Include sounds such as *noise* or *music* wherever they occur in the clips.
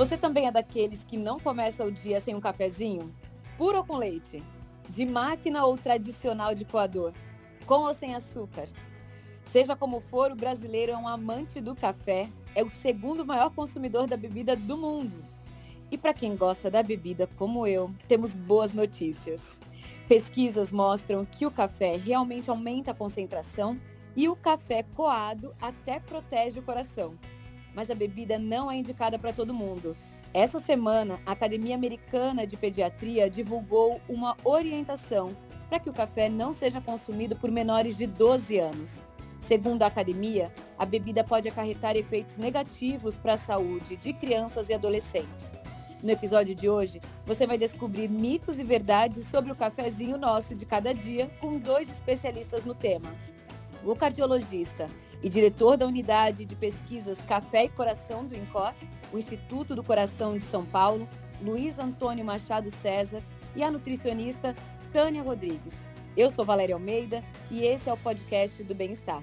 Você também é daqueles que não começa o dia sem um cafezinho? Puro ou com leite? De máquina ou tradicional de coador? Com ou sem açúcar? Seja como for, o brasileiro é um amante do café, é o segundo maior consumidor da bebida do mundo. E para quem gosta da bebida como eu, temos boas notícias. Pesquisas mostram que o café realmente aumenta a concentração e o café coado até protege o coração mas a bebida não é indicada para todo mundo. Essa semana, a Academia Americana de Pediatria divulgou uma orientação para que o café não seja consumido por menores de 12 anos. Segundo a academia, a bebida pode acarretar efeitos negativos para a saúde de crianças e adolescentes. No episódio de hoje, você vai descobrir mitos e verdades sobre o cafezinho nosso de cada dia com dois especialistas no tema. O cardiologista e diretor da unidade de pesquisas Café e Coração do INCOR, o Instituto do Coração de São Paulo, Luiz Antônio Machado César, e a nutricionista Tânia Rodrigues. Eu sou Valéria Almeida e esse é o podcast do Bem-Estar.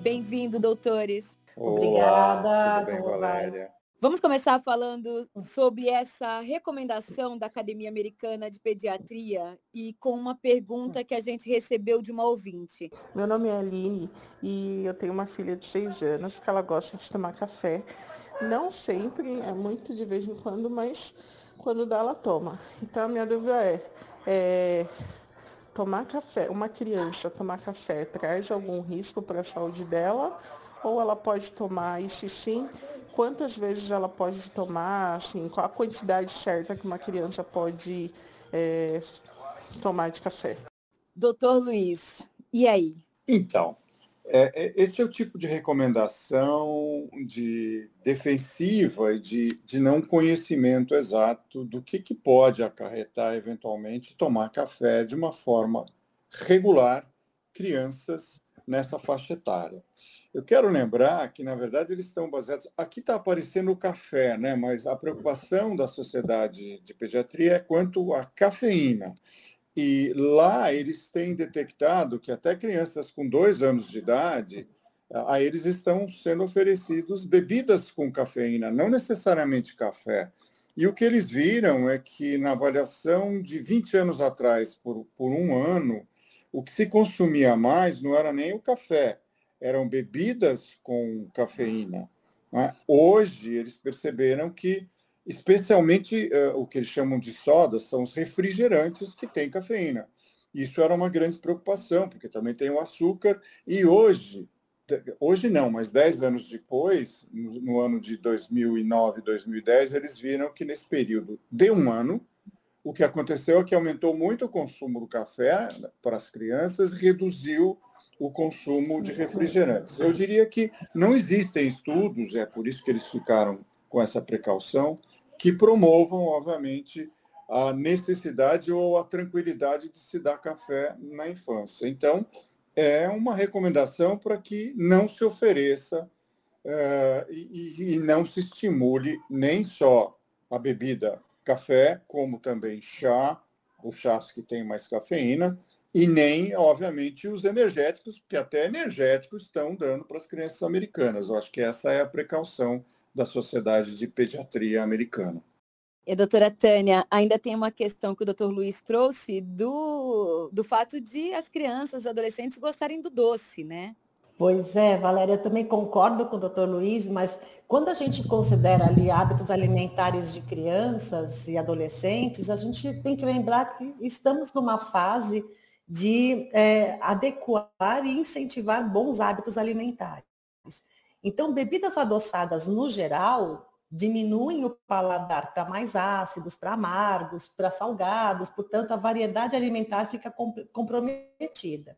Bem-vindo, doutores. Olá, Obrigada. Tudo bem, Valéria? Vamos começar falando sobre essa recomendação da Academia Americana de Pediatria e com uma pergunta que a gente recebeu de uma ouvinte. Meu nome é Aline e eu tenho uma filha de seis anos que ela gosta de tomar café. Não sempre, é muito de vez em quando, mas quando dá ela toma. Então a minha dúvida é, é tomar café, uma criança tomar café traz algum risco para a saúde dela? Ou ela pode tomar e se sim, quantas vezes ela pode tomar, assim, qual a quantidade certa que uma criança pode é, tomar de café. Doutor Luiz, e aí? Então, é, é, esse é o tipo de recomendação de defensiva e de, de não conhecimento exato do que, que pode acarretar, eventualmente, tomar café de uma forma regular crianças nessa faixa etária. Eu quero lembrar que, na verdade, eles estão baseados. Aqui está aparecendo o café, né? mas a preocupação da sociedade de pediatria é quanto à cafeína. E lá eles têm detectado que até crianças com dois anos de idade, a eles estão sendo oferecidos bebidas com cafeína, não necessariamente café. E o que eles viram é que na avaliação de 20 anos atrás, por, por um ano, o que se consumia mais não era nem o café, eram bebidas com cafeína. Né? Hoje, eles perceberam que, especialmente uh, o que eles chamam de sodas, são os refrigerantes que têm cafeína. Isso era uma grande preocupação, porque também tem o açúcar. E hoje, hoje não, mas 10 anos depois, no, no ano de 2009, 2010, eles viram que nesse período de um ano, o que aconteceu é que aumentou muito o consumo do café para as crianças, reduziu o consumo de refrigerantes. Eu diria que não existem estudos, é por isso que eles ficaram com essa precaução, que promovam, obviamente, a necessidade ou a tranquilidade de se dar café na infância. Então, é uma recomendação para que não se ofereça uh, e, e não se estimule nem só a bebida café, como também chá, os chás que têm mais cafeína, e nem, obviamente, os energéticos, porque até energéticos estão dando para as crianças americanas. Eu acho que essa é a precaução da Sociedade de Pediatria Americana. E, doutora Tânia, ainda tem uma questão que o doutor Luiz trouxe do, do fato de as crianças e adolescentes gostarem do doce, né? Pois é, Valéria, eu também concordo com o doutor Luiz, mas quando a gente considera ali hábitos alimentares de crianças e adolescentes, a gente tem que lembrar que estamos numa fase de é, adequar e incentivar bons hábitos alimentares. Então, bebidas adoçadas, no geral, diminuem o paladar para mais ácidos, para amargos, para salgados, portanto, a variedade alimentar fica comprometida.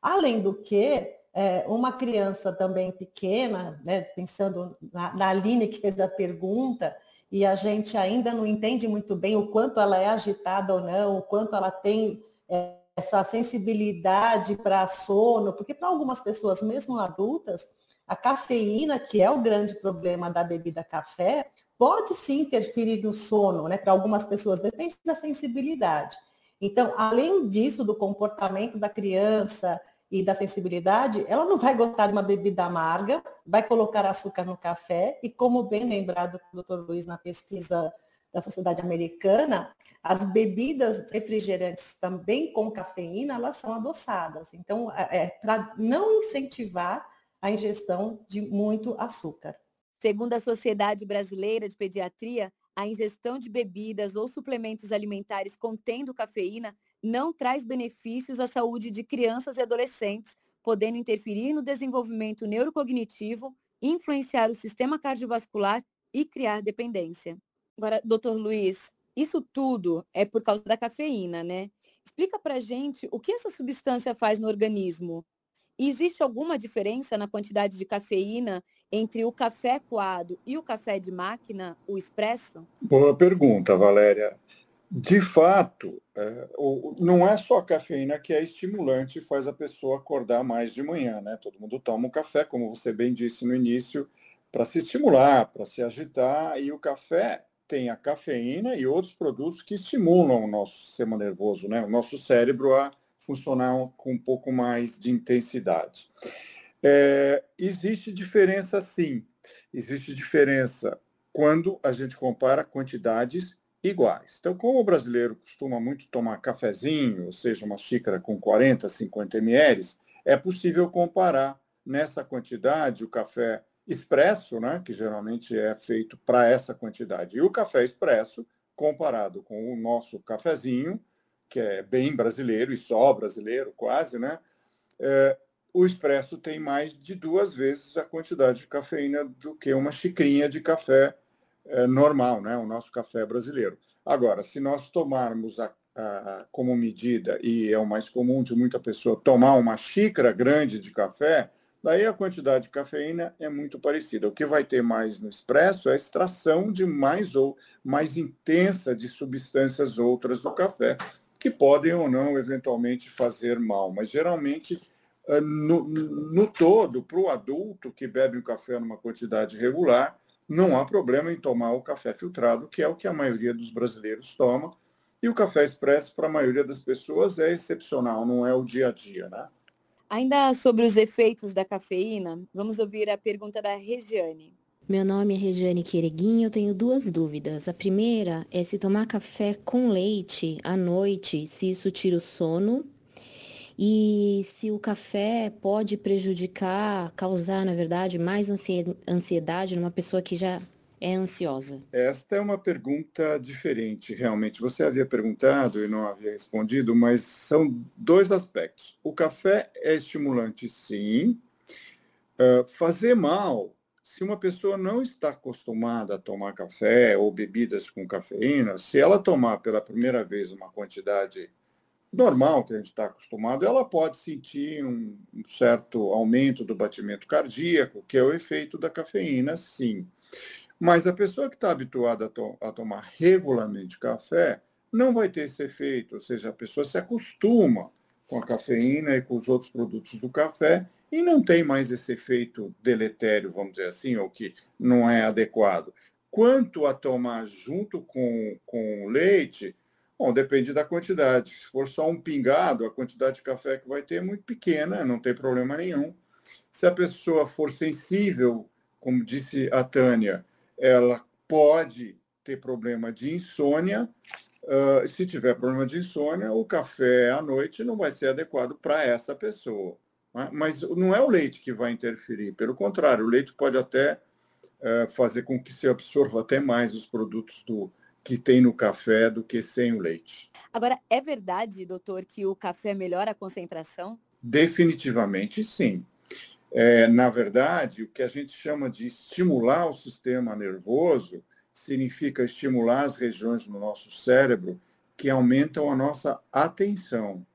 Além do que, é, uma criança também pequena, né, pensando na, na Aline que fez a pergunta, e a gente ainda não entende muito bem o quanto ela é agitada ou não, o quanto ela tem é, essa sensibilidade para sono, porque para algumas pessoas, mesmo adultas, a cafeína, que é o grande problema da bebida café, pode sim interferir no sono, né? Para algumas pessoas, depende da sensibilidade. Então, além disso, do comportamento da criança e da sensibilidade, ela não vai gostar de uma bebida amarga, vai colocar açúcar no café, e como bem lembrado pelo Dr. Luiz na pesquisa da Sociedade Americana, as bebidas refrigerantes também com cafeína, elas são adoçadas. Então, é, é para não incentivar a ingestão de muito açúcar. Segundo a Sociedade Brasileira de Pediatria, a ingestão de bebidas ou suplementos alimentares contendo cafeína não traz benefícios à saúde de crianças e adolescentes, podendo interferir no desenvolvimento neurocognitivo, influenciar o sistema cardiovascular e criar dependência. Agora, doutor Luiz, isso tudo é por causa da cafeína, né? Explica para gente o que essa substância faz no organismo. E existe alguma diferença na quantidade de cafeína entre o café coado e o café de máquina, o expresso? Boa pergunta, Valéria. De fato, é, não é só a cafeína que é estimulante e faz a pessoa acordar mais de manhã, né? Todo mundo toma um café, como você bem disse no início, para se estimular, para se agitar, e o café tem a cafeína e outros produtos que estimulam o nosso sistema nervoso, né? O nosso cérebro a funcionar com um pouco mais de intensidade. É, existe diferença, sim. Existe diferença quando a gente compara quantidades iguais. Então, como o brasileiro costuma muito tomar cafezinho, ou seja, uma xícara com 40, 50 ml, é possível comparar nessa quantidade o café expresso, né, que geralmente é feito para essa quantidade, e o café expresso comparado com o nosso cafezinho, que é bem brasileiro e só brasileiro quase, né? É, o expresso tem mais de duas vezes a quantidade de cafeína do que uma xicrinha de café é, normal, né? o nosso café brasileiro. Agora, se nós tomarmos a, a, como medida, e é o mais comum de muita pessoa tomar uma xícara grande de café, daí a quantidade de cafeína é muito parecida. O que vai ter mais no expresso é a extração de mais ou mais intensa de substâncias outras do café, que podem ou não eventualmente fazer mal, mas geralmente eh, no, no todo, para o adulto que bebe um café numa quantidade regular, não há problema em tomar o café filtrado, que é o que a maioria dos brasileiros toma. E o café expresso, para a maioria das pessoas, é excepcional, não é o dia a dia, né? Ainda sobre os efeitos da cafeína, vamos ouvir a pergunta da Regiane. Meu nome é Regiane Quereguinho, eu tenho duas dúvidas. A primeira é se tomar café com leite à noite, se isso tira o sono e se o café pode prejudicar, causar, na verdade, mais ansiedade numa pessoa que já é ansiosa? Esta é uma pergunta diferente, realmente. Você havia perguntado e não havia respondido, mas são dois aspectos. O café é estimulante, sim. Uh, fazer mal, se uma pessoa não está acostumada a tomar café ou bebidas com cafeína, se ela tomar pela primeira vez uma quantidade normal que a gente está acostumado, ela pode sentir um certo aumento do batimento cardíaco, que é o efeito da cafeína, sim. Mas a pessoa que está habituada a, to a, tomar regularmente café não vai ter esse efeito, ou seja, a pessoa se acostuma com a cafeína e com os outros produtos do café e não tem mais esse efeito deletério, vamos dizer assim, ou que não é adequado. Quanto a tomar junto com, com leite, Bom, depende da quantidade. Se for só um pingado, a quantidade de café que vai ter é muito pequena, não tem problema nenhum. Se a pessoa for sensível, como disse a Tânia, ela pode ter problema de insônia. Uh, se tiver problema de insônia, o café à noite não vai ser adequado para essa pessoa. Né? Mas não é o leite que vai interferir, pelo contrário, o leite pode até uh, fazer com que se absorva até mais os produtos do, que tem no café do que sem o leite. Agora, é verdade, doutor, que o café melhora a concentração? Definitivamente sim. É, na verdade, o que a gente chama de estimular o sistema nervoso significa estimular as regiões do nosso cérebro que aumentam a nossa atenção.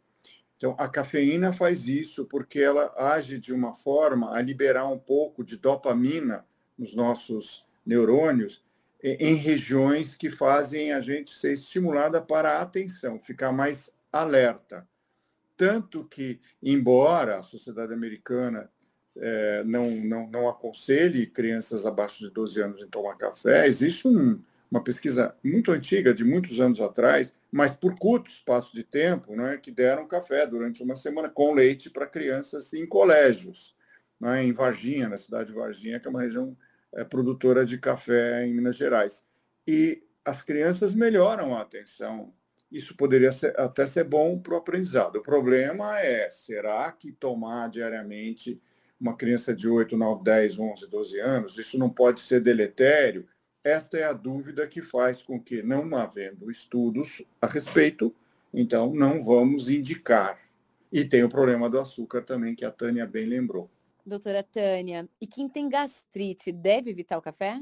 Então, a cafeína faz isso porque ela age de uma forma a liberar um pouco de dopamina nos nossos neurônios em regiões que fazem a gente ser estimulada para a atenção, ficar mais alerta. Tanto que, embora a sociedade americana é, não, não, não aconselhe crianças abaixo de 12 anos em tomar café, existe um, uma pesquisa muito antiga, de muitos anos atrás, mas por curto espaço de tempo, né, que deram café durante uma semana com leite para crianças em colégios, né, em Varginha, na cidade de Varginha, que é uma região é, produtora de café em Minas Gerais. E as crianças melhoram a atenção. Isso poderia ser, até ser bom para o aprendizado. O problema é, será que tomar diariamente uma criança de 8, 9, 10, 11, 12 anos, isso não pode ser deletério? Esta é a dúvida que faz com que, não havendo estudos a respeito, então não vamos indicar. E tem o problema do açúcar também, que a Tânia bem lembrou. Doutora Tânia, e quem tem gastrite deve evitar o café?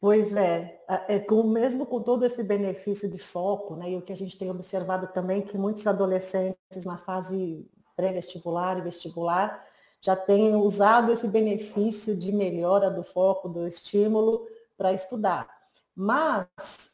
Pois é, é com, mesmo com todo esse benefício de foco, né, e o que a gente tem observado também, que muitos adolescentes na fase pré-vestibular e vestibular já têm usado esse benefício de melhora do foco, do estímulo, para estudar. Mas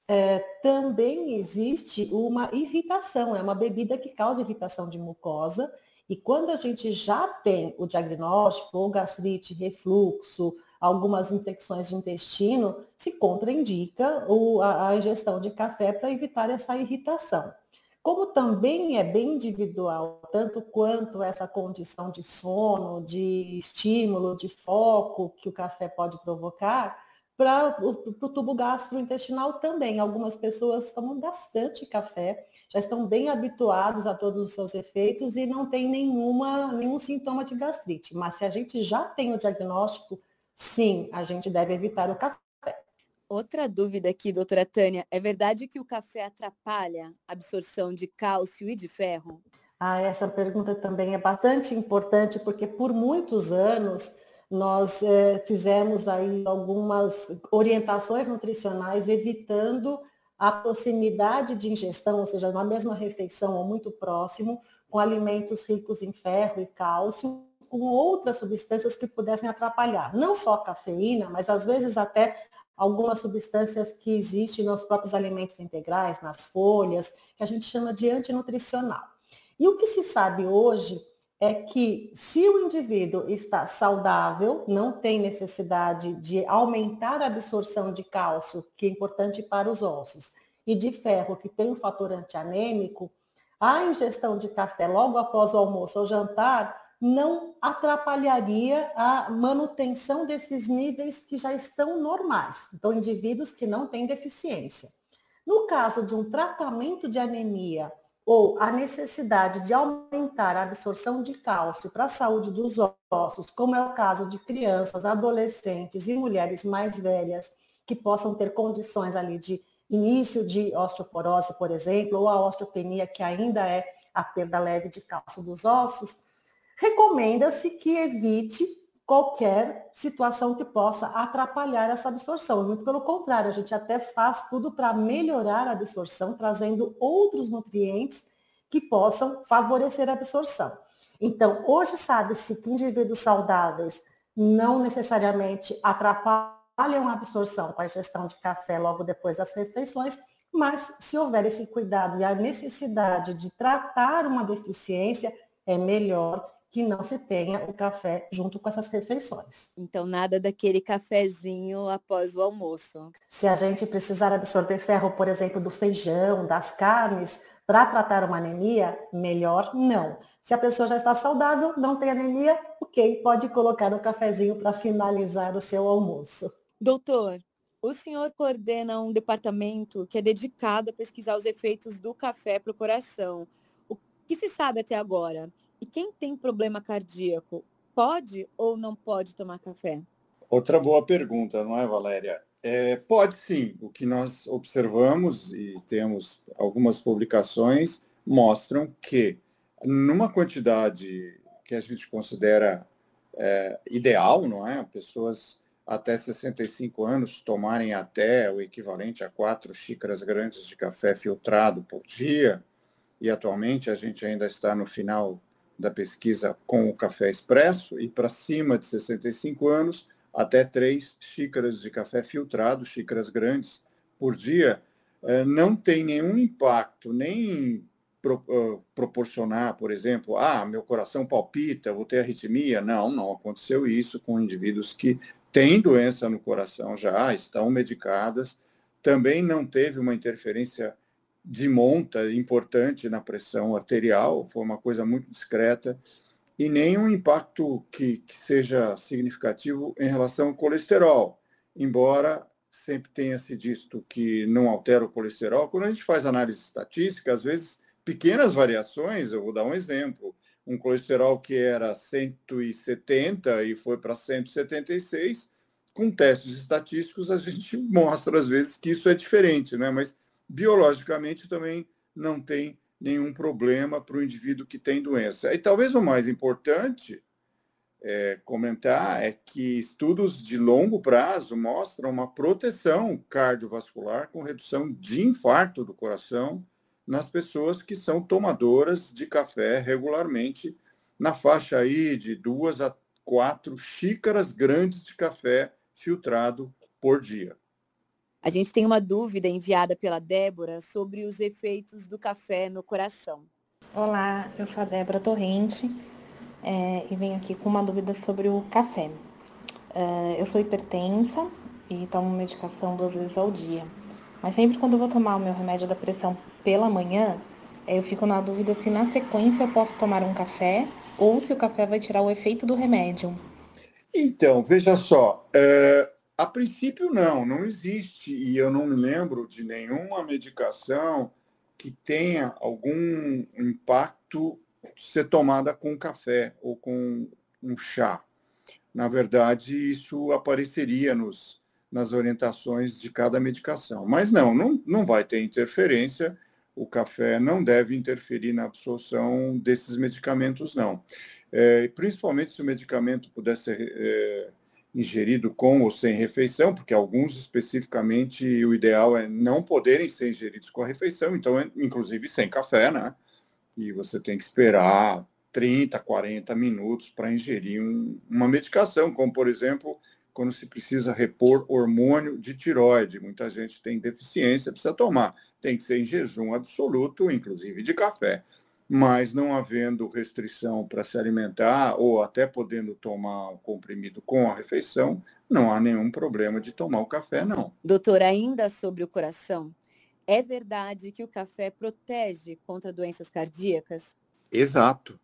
é, também existe uma irritação, é uma bebida que causa irritação de mucosa, e quando a gente já tem o diagnóstico, ou gastrite, refluxo, algumas infecções de intestino, se contraindica a, a ingestão de café para evitar essa irritação. Como também é bem individual, tanto quanto essa condição de sono, de estímulo, de foco que o café pode provocar, para o tubo gastrointestinal também. Algumas pessoas tomam bastante café, já estão bem habituados a todos os seus efeitos e não tem nenhuma, nenhum sintoma de gastrite. Mas se a gente já tem o diagnóstico, sim, a gente deve evitar o café. Outra dúvida aqui, doutora Tânia, é verdade que o café atrapalha a absorção de cálcio e de ferro? Ah, essa pergunta também é bastante importante, porque por muitos anos nós é, fizemos aí algumas orientações nutricionais evitando a proximidade de ingestão, ou seja, na mesma refeição ou muito próximo, com alimentos ricos em ferro e cálcio, com outras substâncias que pudessem atrapalhar, não só cafeína, mas às vezes até algumas substâncias que existem nos próprios alimentos integrais, nas folhas, que a gente chama de antinutricional. E o que se sabe hoje é que se o indivíduo está saudável, não tem necessidade de aumentar a absorção de cálcio, que é importante para os ossos, e de ferro, que tem um fator antianêmico, a ingestão de café logo após o almoço ou jantar não atrapalharia a manutenção desses níveis que já estão normais. Então, indivíduos que não têm deficiência. No caso de um tratamento de anemia ou a necessidade de aumentar a absorção de cálcio para a saúde dos ossos, como é o caso de crianças, adolescentes e mulheres mais velhas que possam ter condições ali de início de osteoporose, por exemplo, ou a osteopenia, que ainda é a perda leve de cálcio dos ossos, recomenda-se que evite qualquer situação que possa atrapalhar essa absorção. Muito pelo contrário, a gente até faz tudo para melhorar a absorção, trazendo outros nutrientes que possam favorecer a absorção. Então, hoje sabe-se que indivíduos saudáveis não necessariamente atrapalham a absorção com a ingestão de café logo depois das refeições, mas se houver esse cuidado e a necessidade de tratar uma deficiência, é melhor que não se tenha o café junto com essas refeições. Então, nada daquele cafezinho após o almoço. Se a gente precisar absorver ferro, por exemplo, do feijão, das carnes, para tratar uma anemia, melhor não. Se a pessoa já está saudável, não tem anemia, ok, pode colocar o cafezinho para finalizar o seu almoço. Doutor, o senhor coordena um departamento que é dedicado a pesquisar os efeitos do café para o coração. O que se sabe até agora? E quem tem problema cardíaco pode ou não pode tomar café? Outra boa pergunta, não é, Valéria? É, pode sim. O que nós observamos e temos algumas publicações mostram que numa quantidade que a gente considera é, ideal, não é? Pessoas até 65 anos tomarem até o equivalente a quatro xícaras grandes de café filtrado por dia, e atualmente a gente ainda está no final da pesquisa com o café expresso e para cima de 65 anos, até três xícaras de café filtrado, xícaras grandes, por dia, eh, não tem nenhum impacto, nem uh, proporcionar, por exemplo, ah, meu coração palpita, vou ter arritmia. Não, não aconteceu isso com indivíduos que têm doença no coração já, estão medicadas, também não teve uma interferência de monta importante na pressão arterial, foi uma coisa muito discreta, e nem um impacto que, que seja significativo em relação ao colesterol, embora sempre tenha se dito que não altera o colesterol. Quando a gente faz análise estatística, às vezes pequenas variações, eu vou dar um exemplo, um colesterol que era 170 e foi para 176, com testes estatísticos a gente mostra às vezes que isso é diferente, né? Mas biologicamente também não tem nenhum problema para o indivíduo que tem doença. E talvez o mais importante é, comentar é que estudos de longo prazo mostram uma proteção cardiovascular com redução de infarto do coração nas pessoas que são tomadoras de café regularmente, na faixa aí de duas a quatro xícaras grandes de café filtrado por dia. A gente tem uma dúvida enviada pela Débora sobre os efeitos do café no coração. Olá, eu sou a Débora Torrente é, e venho aqui com uma dúvida sobre o café. É, eu sou hipertensa e tomo medicação duas vezes ao dia. Mas sempre quando eu vou tomar o meu remédio da pressão pela manhã, é, eu fico na dúvida se na sequência eu posso tomar um café ou se o café vai tirar o efeito do remédio. Então, veja só, é, a princípio, não, não existe, e eu não me lembro de nenhuma medicação que tenha algum impacto ser tomada com café ou com um chá. Na verdade, isso apareceria nos, nas orientações de cada medicação. Mas não, não, não vai ter interferência. O café não deve interferir na absorção desses medicamentos, não. É, principalmente se o medicamento puder ser é, ingerido com ou sem refeição, porque alguns especificamente o ideal é não poderem ser ingeridos com a refeição, então, é, inclusive sem café, né? E você tem que esperar 30, 40 minutos para ingerir um, uma medicação, como, por exemplo, quando se precisa repor hormônio de tiroide. Muita gente tem deficiência, precisa tomar. Tem que ser em jejum absoluto, inclusive de café mas não havendo restrição para se alimentar ou até podendo tomar o comprimido com a refeição, não há nenhum problema de tomar o café, não. Doutor, ainda sobre o coração, é verdade que o café protege contra doenças cardíacas? Exato.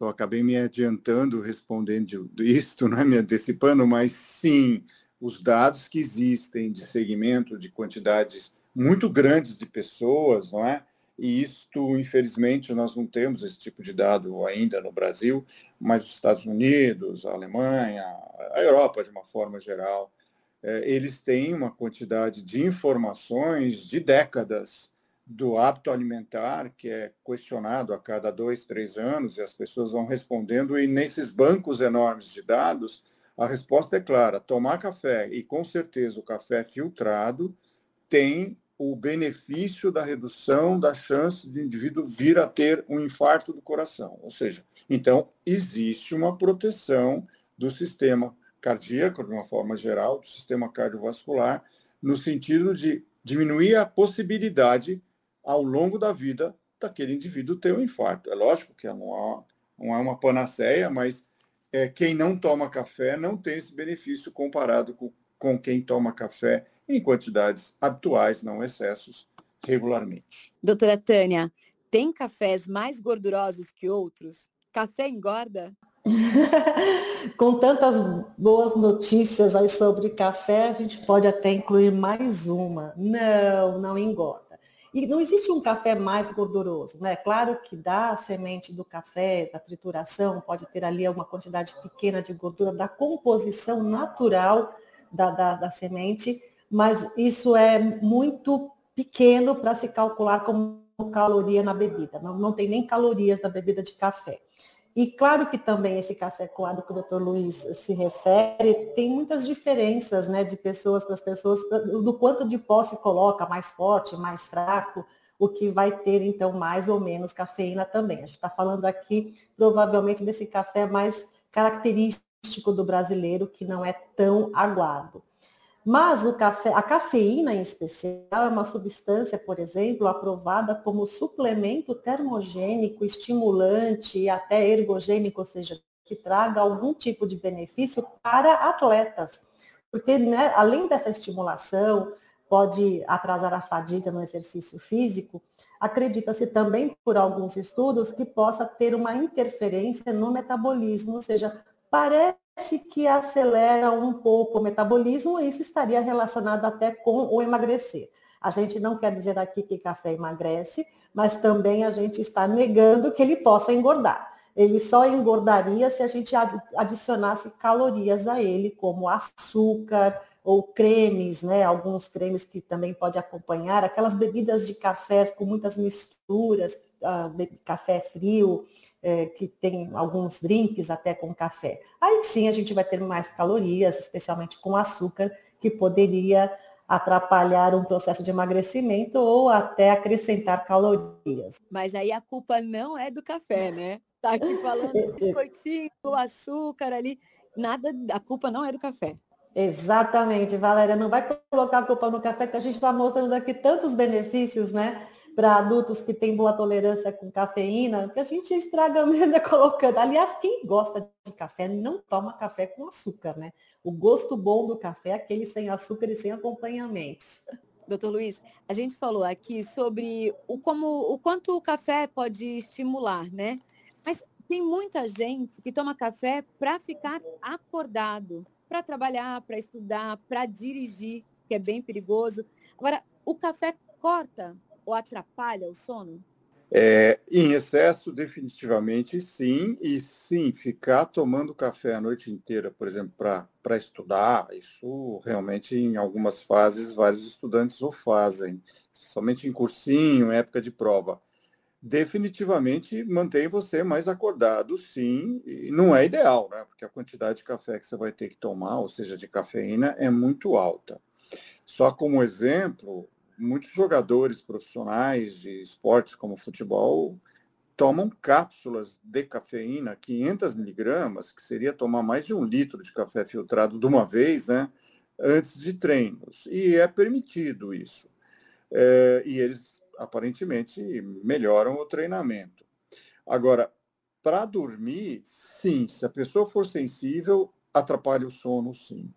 Eu acabei me adiantando respondendo isto, não é me antecipando, mas sim, os dados que existem de segmento de quantidades muito grandes de pessoas, não é? E isto, infelizmente, nós não temos esse tipo de dado ainda no Brasil, mas os Estados Unidos, a Alemanha, a Europa, de uma forma geral, é, eles têm uma quantidade de informações de décadas do hábito alimentar, que é questionado a cada dois, três anos, e as pessoas vão respondendo, e nesses bancos enormes de dados, a resposta é clara: tomar café, e com certeza o café filtrado, tem o benefício da redução da chance de indivíduo vir a ter um infarto do coração. Ou seja, então, existe uma proteção do sistema cardíaco, de uma forma geral, do sistema cardiovascular, no sentido de diminuir a possibilidade, ao longo da vida, daquele indivíduo ter um infarto. É lógico que não, é uma panaceia, mas é, quem não toma café não tem esse benefício comparado com com quem toma café em quantidades habituais, não excessos, regularmente. Doutora Tânia, tem cafés mais gordurosos que outros? Café engorda? *laughs* Com tantas boas notícias aí sobre café, a gente pode até incluir mais uma. Não, não engorda. E não existe um café mais gorduroso, né? Claro que da semente do café, da trituração, pode ter ali uma quantidade pequena de gordura da composição natural da, da, da semente, mas isso é muito pequeno para se calcular como caloria na bebida. Não, não tem nem calorias na bebida de café. E claro que também esse café coado que o doutor Luiz se refere, tem muitas diferenças né, de pessoas para as pessoas, do quanto de pó se coloca, mais forte, mais fraco, o que vai ter então mais ou menos cafeína também. A gente está falando aqui provavelmente desse café mais característico do brasileiro que não é tão aguado. Mas o café, a cafeína em especial é uma substância, por exemplo, aprovada como suplemento termogênico, estimulante e até ergogênico, ou seja, que traga algum tipo de benefício para atletas. Porque, né, além dessa estimulação, pode atrasar a fadiga no exercício físico, acredita-se também por alguns estudos que possa ter uma interferência no metabolismo, ou seja, parece que acelera um pouco o metabolismo, e isso estaria relacionado até com o emagrecer. A gente não quer dizer aqui que café emagrece, mas também a gente está negando que ele possa engordar. Ele só engordaria se a gente adicionasse calorias a ele, como açúcar ou cremes, né? Alguns cremes que também pode acompanhar, aquelas bebidas de café com muitas misturas, uh, café frio, é, que tem alguns drinks até com café. Aí sim a gente vai ter mais calorias, especialmente com açúcar, que poderia atrapalhar um processo de emagrecimento ou até acrescentar calorias. Mas aí a culpa não é do café, né? Tá aqui falando do biscoitinho, açúcar ali. Nada, a culpa não é do café. Exatamente, Valéria. Não vai colocar a culpa no café, que a gente está mostrando aqui tantos benefícios, né? Para adultos que têm boa tolerância com cafeína, que a gente estraga *laughs* mesmo é colocando. Aliás, quem gosta de café não toma café com açúcar, né? O gosto bom do café é aquele sem açúcar e sem acompanhamentos. Doutor Luiz, a gente falou aqui sobre o, como, o quanto o café pode estimular, né? Mas tem muita gente que toma café para ficar acordado, para trabalhar, para estudar, para dirigir, que é bem perigoso. Agora, o café corta ou atrapalha o sono? É, em excesso, definitivamente sim, e sim, ficar tomando café a noite inteira, por exemplo, para estudar, isso realmente em algumas fases vários estudantes o fazem, somente em cursinho, em época de prova. Definitivamente mantém você mais acordado, sim, e não é ideal, né? Porque a quantidade de café que você vai ter que tomar, ou seja, de cafeína, é muito alta. Só como exemplo, muitos jogadores profissionais de esportes como futebol tomam cápsulas de cafeína, 500 miligramas, que seria tomar mais de um litro de café filtrado de uma vez, né, antes de treinos. E é permitido isso. É, e eles, aparentemente, melhoram o treinamento. Agora, para dormir, sim, se a pessoa for sensível, atrapalha o sono, sim.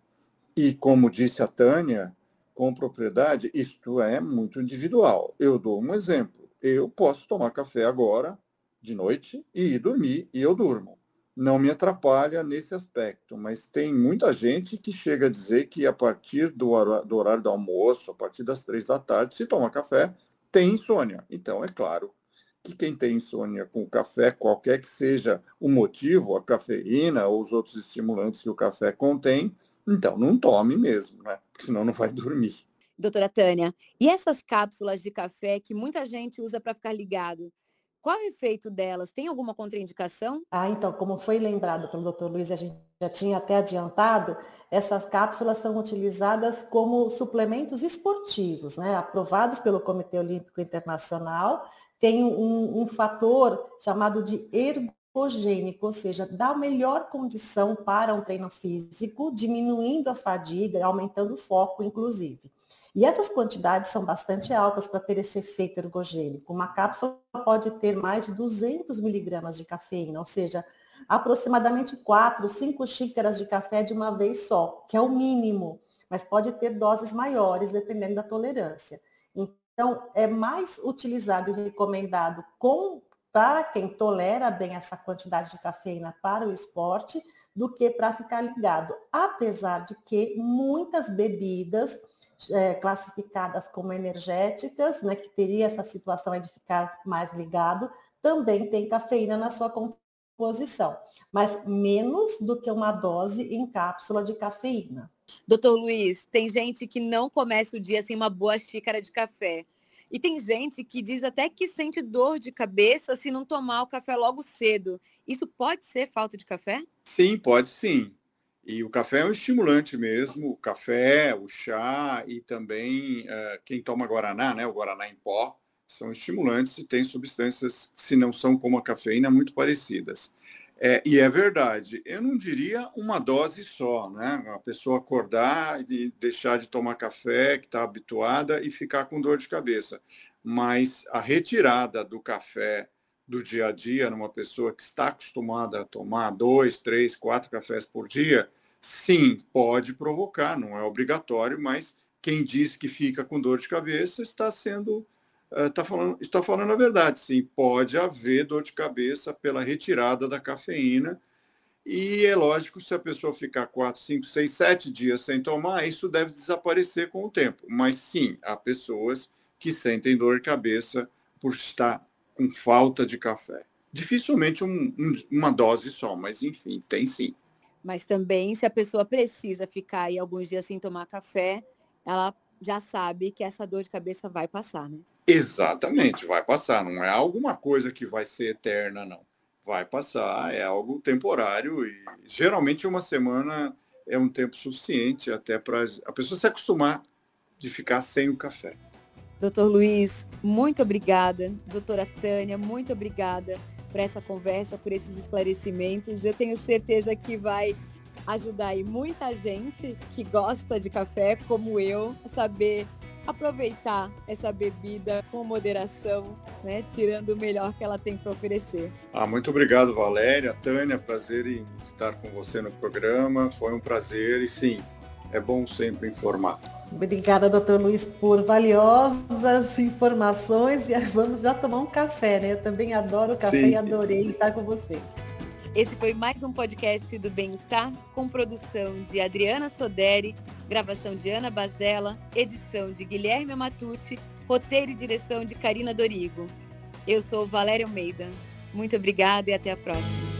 E, como disse a Tânia, com propriedade, isto é muito individual. Eu dou um exemplo. Eu posso tomar café agora, de noite, e ir dormir, e eu durmo. Não me atrapalha nesse aspecto, mas tem muita gente que chega a dizer que a partir do, horário do almoço, a partir das três da tarde, se toma café, tem insônia. Então, é claro que quem tem insônia com café, qualquer que seja o motivo, a cafeína ou os outros estimulantes que o café contém, então, não tome mesmo, né? Porque senão não vai dormir. Doutora Tânia, e essas cápsulas de café que muita gente usa para ficar ligado? Qual é o efeito delas? Tem alguma contraindicação? Ah, então, como foi lembrado pelo doutor Luiz, a gente já tinha até adiantado, essas cápsulas são utilizadas como suplementos esportivos, né? Aprovados pelo Comitê Olímpico Internacional, tem um, um fator chamado de ergo ergogênico, ou seja, dá melhor condição para um treino físico, diminuindo a fadiga, aumentando o foco, inclusive. E essas quantidades são bastante altas para ter esse efeito ergogênico. Uma cápsula pode ter mais de 200 miligramas de cafeína, ou seja, aproximadamente 4, 5 xícaras de café de uma vez só, que é o mínimo, mas pode ter doses maiores dependendo da tolerância. Então, é mais utilizado e recomendado com para quem tolera bem essa quantidade de cafeína para o esporte do que para ficar ligado. Apesar de que muitas bebidas é, classificadas como energéticas, né, que teria essa situação de ficar mais ligado, também tem cafeína na sua composição, mas menos do que uma dose em cápsula de cafeína. Doutor Luiz, tem gente que não começa o dia sem uma boa xícara de café. E tem gente que diz até que sente dor de cabeça se não tomar o café logo cedo. Isso pode ser falta de café? Sim, pode sim. E o café é um estimulante mesmo, o café, o chá e também uh, quem toma guaraná, né, o guaraná em pó, são estimulantes e têm substâncias, se não são como a cafeína, muito parecidas. É, e é verdade, eu não diria uma dose só, né? A pessoa acordar e deixar de tomar café, que está habituada, e ficar com dor de cabeça. Mas a retirada do café do dia a dia, numa pessoa que está acostumada a tomar dois, três, quatro cafés por dia, sim, pode provocar, não é obrigatório, mas quem diz que fica com dor de cabeça está sendo está falando, está falando a verdade, sim. Pode haver dor de cabeça pela retirada da cafeína. E é lógico, se a pessoa ficar 4, 5, 6, 7 dias sem tomar, isso deve desaparecer com o tempo. Mas sim, há pessoas que sentem dor de cabeça por estar com falta de café. Dificilmente um, um, uma dose só, mas enfim, tem sim. Mas também, se a pessoa precisa ficar aí alguns dias sem tomar café, ela já sabe que essa dor de cabeça vai passar, né? Exatamente, vai passar. Não é alguma coisa que vai ser eterna, não. Vai passar, é algo temporário e geralmente uma semana é um tempo suficiente até para a pessoa se acostumar de ficar sem o café. Doutor Luiz, muito obrigada. Doutora Tânia, muito obrigada por essa conversa, por esses esclarecimentos. Eu tenho certeza que vai ajudar aí muita gente que gosta de café, como eu, a saber aproveitar essa bebida com moderação, né, tirando o melhor que ela tem para oferecer. Ah, muito obrigado, Valéria, Tânia, prazer em estar com você no programa. Foi um prazer e sim, é bom sempre informar. Obrigada, doutor Luiz, por valiosas informações e *laughs* vamos já tomar um café, né? Eu também adoro café sim. e adorei estar com vocês. Esse foi mais um podcast do Bem-Estar, com produção de Adriana Soderi, gravação de Ana Bazella, edição de Guilherme Amatucci, roteiro e direção de Karina Dorigo. Eu sou Valéria Almeida. Muito obrigada e até a próxima.